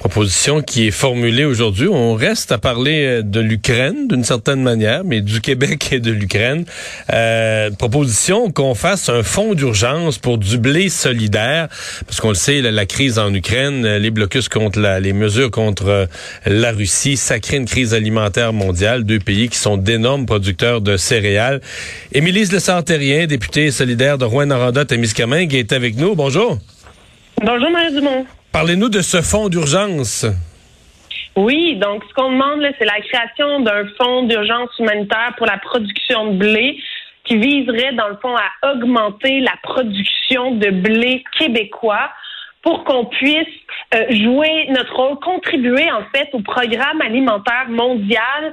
Proposition qui est formulée aujourd'hui. On reste à parler euh, de l'Ukraine d'une certaine manière, mais du Québec et de l'Ukraine. Euh, proposition qu'on fasse un fonds d'urgence pour du blé solidaire, parce qu'on le sait, la, crise en Ukraine, euh, les blocus contre la, les mesures contre euh, la Russie, ça crée une crise alimentaire mondiale. Deux pays qui sont d'énormes producteurs de céréales. Émilie Le députée solidaire de Rouen-Noranda-Témiscamingue, est avec nous. Bonjour. Bonjour, Marie Dumont. Parlez-nous de ce fonds d'urgence. Oui, donc ce qu'on demande, c'est la création d'un fonds d'urgence humanitaire pour la production de blé qui viserait, dans le fond, à augmenter la production de blé québécois pour qu'on puisse euh, jouer notre rôle, contribuer en fait au programme alimentaire mondial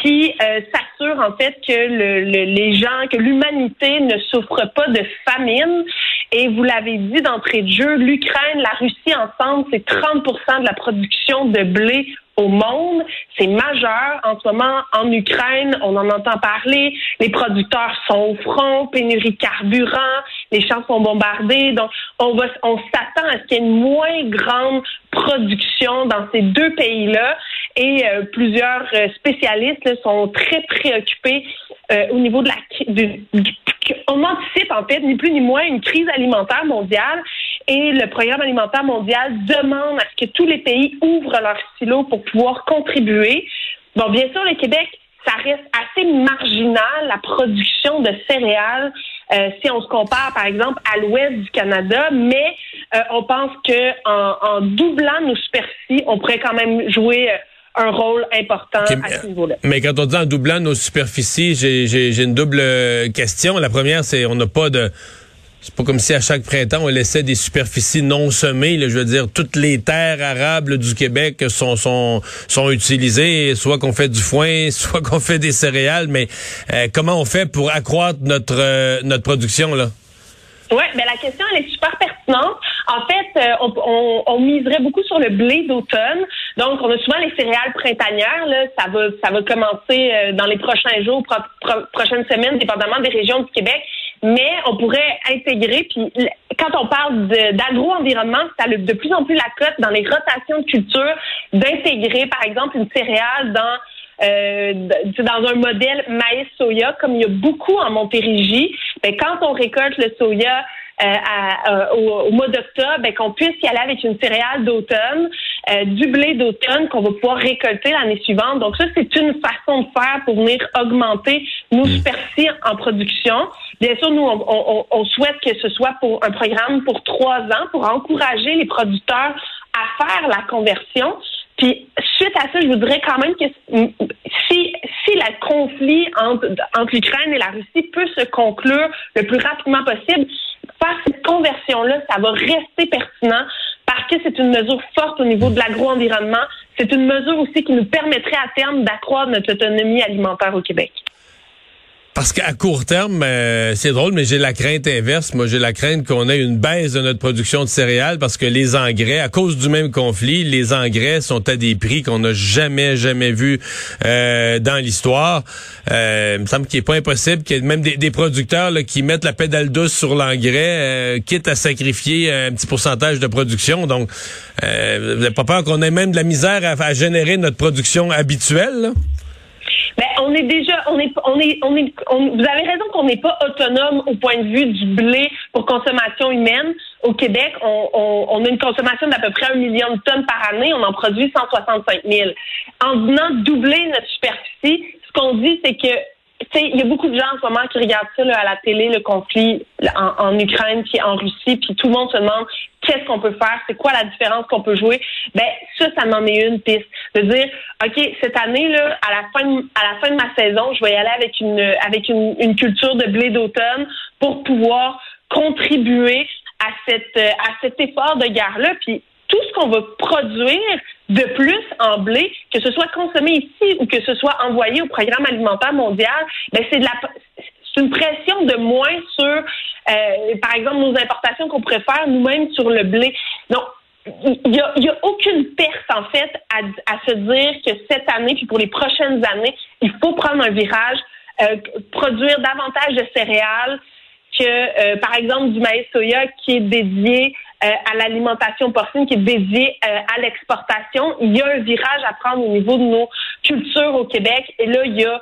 qui euh, s'assure en fait que le, les gens, que l'humanité ne souffre pas de famine. Et vous l'avez dit d'entrée de jeu, l'Ukraine, la Russie ensemble, c'est 30% de la production de blé au monde. C'est majeur. En ce moment, en Ukraine, on en entend parler. Les producteurs sont au front, pénurie de carburant, les champs sont bombardés. Donc, on va, on s'attend à ce qu'il y ait une moins grande production dans ces deux pays-là. Et euh, plusieurs euh, spécialistes sont très préoccupés euh, au niveau de la du, on anticipe en fait ni plus ni moins une crise alimentaire mondiale et le programme alimentaire mondial demande à ce que tous les pays ouvrent leurs silos pour pouvoir contribuer. Bon, bien sûr, le Québec, ça reste assez marginal, la production de céréales, euh, si on se compare, par exemple, à l'ouest du Canada, mais euh, on pense que en, doublant nos superficies, on pourrait quand même jouer euh, un rôle important à ce niveau-là. Mais quand on dit en doublant nos superficies, j'ai une double question. La première, c'est on n'a pas de c'est pas comme si à chaque printemps, on laissait des superficies non semées. je veux dire, toutes les terres arables du Québec sont, sont, sont utilisées, soit qu'on fait du foin, soit qu'on fait des céréales. Mais euh, comment on fait pour accroître notre, euh, notre production, là? Oui, mais la question, elle est super pertinente. En fait, euh, on, on, miserait beaucoup sur le blé d'automne. Donc, on a souvent les céréales printanières. Là. Ça va ça va commencer dans les prochains jours, prochaines semaines, dépendamment des régions du Québec mais on pourrait intégrer, puis quand on parle d'agro-environnement, ça a de plus en plus la cote dans les rotations de culture d'intégrer, par exemple, une céréale dans euh, dans un modèle maïs-soya, comme il y a beaucoup en Montérégie, ben, quand on récolte le soya euh, à, au, mois d'octobre, ben, qu'on puisse y aller avec une céréale d'automne, euh, du blé d'automne qu'on va pouvoir récolter l'année suivante. Donc ça, c'est une façon de faire pour venir augmenter nos mm. superficies en production. Bien sûr, nous, on, on, on, souhaite que ce soit pour un programme pour trois ans pour encourager les producteurs à faire la conversion. Puis suite à ça, je vous dirais quand même que si si le conflit entre, entre l'Ukraine et la Russie peut se conclure le plus rapidement possible, faire cette conversion-là, ça va rester pertinent c'est une mesure forte au niveau de l'agro-environnement. C'est une mesure aussi qui nous permettrait à terme d'accroître notre autonomie alimentaire au Québec. Parce qu'à court terme, euh, c'est drôle, mais j'ai la crainte inverse. Moi, j'ai la crainte qu'on ait une baisse de notre production de céréales parce que les engrais, à cause du même conflit, les engrais sont à des prix qu'on n'a jamais, jamais vu euh, dans l'histoire. Euh, il me semble qu'il n'est pas impossible qu'il y ait même des, producteurs qui mettent la pédale douce sur l'engrais, quitte à sacrifier un petit pourcentage de production. Donc, vous n'avez pas peur qu'on ait même de la misère à, générer notre production habituelle? Ben, on est déjà, on est, on est, on est, vous avez raison qu'on n'est pas autonome au point de vue du blé pour consommation humaine. Au Québec, on, on, on a une consommation d'à peu près un million de tonnes par année. On en produit 165 000. En venant doubler notre superficie, ce qu'on dit, c'est que il y a beaucoup de gens en ce moment qui regardent ça à la télé, le conflit en, en, Ukraine puis en Russie, puis tout le monde se demande qu'est-ce qu'on peut faire, c'est quoi la différence qu'on peut jouer. Ben ça, ça m'en est une piste. De dire, ok, cette année là, à la fin, à la fin de ma saison, je vais y aller avec une avec une, culture de blé d'automne pour pouvoir contribuer à cette à cet effort de guerre là. Puis tout ce qu'on va produire de plus en blé, que ce soit consommé ici ou que ce soit envoyé au programme alimentaire mondial, ben c'est de la une pression de moins sur, euh, par exemple, nos importations qu'on pourrait faire nous-mêmes sur le blé. Donc, il n'y a, y a, aucune perte, en fait, à, se dire que cette année, puis pour les prochaines années, il faut prendre un virage, euh, produire davantage de céréales que, euh, par exemple, du maïs soya qui est dédié euh, à l'alimentation porcine, qui est dédié à l'exportation. Il y a un virage à prendre au niveau de nos cultures au Québec. Et là, il y a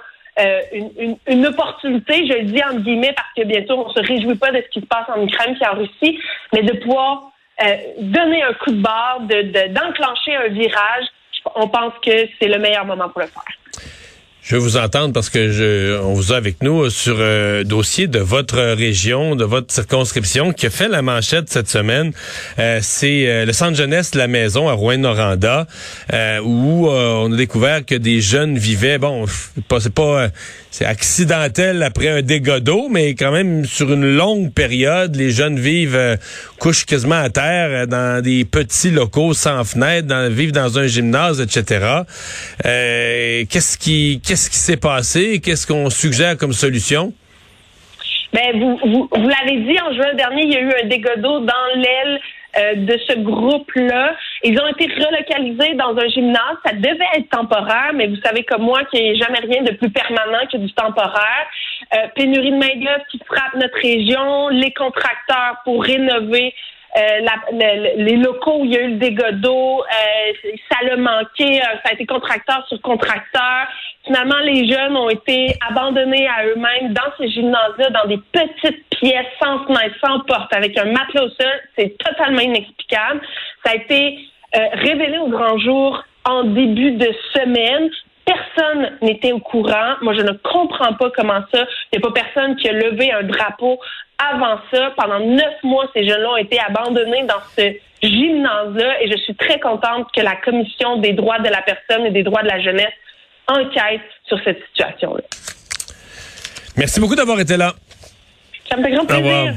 une, opportunité, je le dis en guillemets, parce que bien sûr, on se réjouit pas de ce qui se passe en Ukraine et en Russie, mais de pouvoir euh, donner un coup de barre, de, d'enclencher un virage, on pense que c'est le meilleur moment pour le faire. Je veux vous entendre parce que je, on vous a avec nous sur un euh, dossier de votre région, de votre circonscription, qui a fait la manchette cette semaine. Euh, c'est le centre jeunesse La Maison à Rouen-Noranda, où on a découvert que des jeunes vivaient, bon, c'est pas c'est accidentel après un dégât d'eau, mais quand même sur une longue période, les jeunes vivent, euh, couchent quasiment à terre euh, dans des petits locaux sans fenêtre, dans, vivent dans un gymnase, etc. Euh, qu'est-ce qui, qu'est-ce qui s'est passé? Qu'est-ce qu'on suggère comme solution? Ben, vous, l'avez dit, en juin dernier, il y a eu un dégât d'eau dans l'aile euh, de ce groupe-là. Ils ont été relocalisés dans un gymnase. Ça devait être temporaire, mais vous savez comme moi qu'il n'y a jamais rien de plus permanent que du temporaire. Euh, pénurie de main-d'œuvre qui frappe notre région, les contracteurs pour rénover euh, les locaux il y a eu le dégât d'eau, euh, ça l'a manqué, euh, ça a été contracteur sur contracteur. Finalement, les jeunes ont été abandonnés à eux-mêmes dans ces gymnases-là, dans des petites pièces sans fenêtre, sans porte, avec un matelas au sol. C'est totalement inexplicable. Ça a été révélé au grand jour en début de semaine. Personne n'était au courant. Moi, je ne comprends pas comment ça. Il n'y a pas personne qui a levé un drapeau avant ça. Pendant neuf mois, ces jeunes-là ont été abandonnés dans ce gymnase-là et je suis très contente que la Commission des droits de la personne et des droits de la jeunesse enquête sur cette situation-là. Merci beaucoup d'avoir été là. Ça me fait grand plaisir.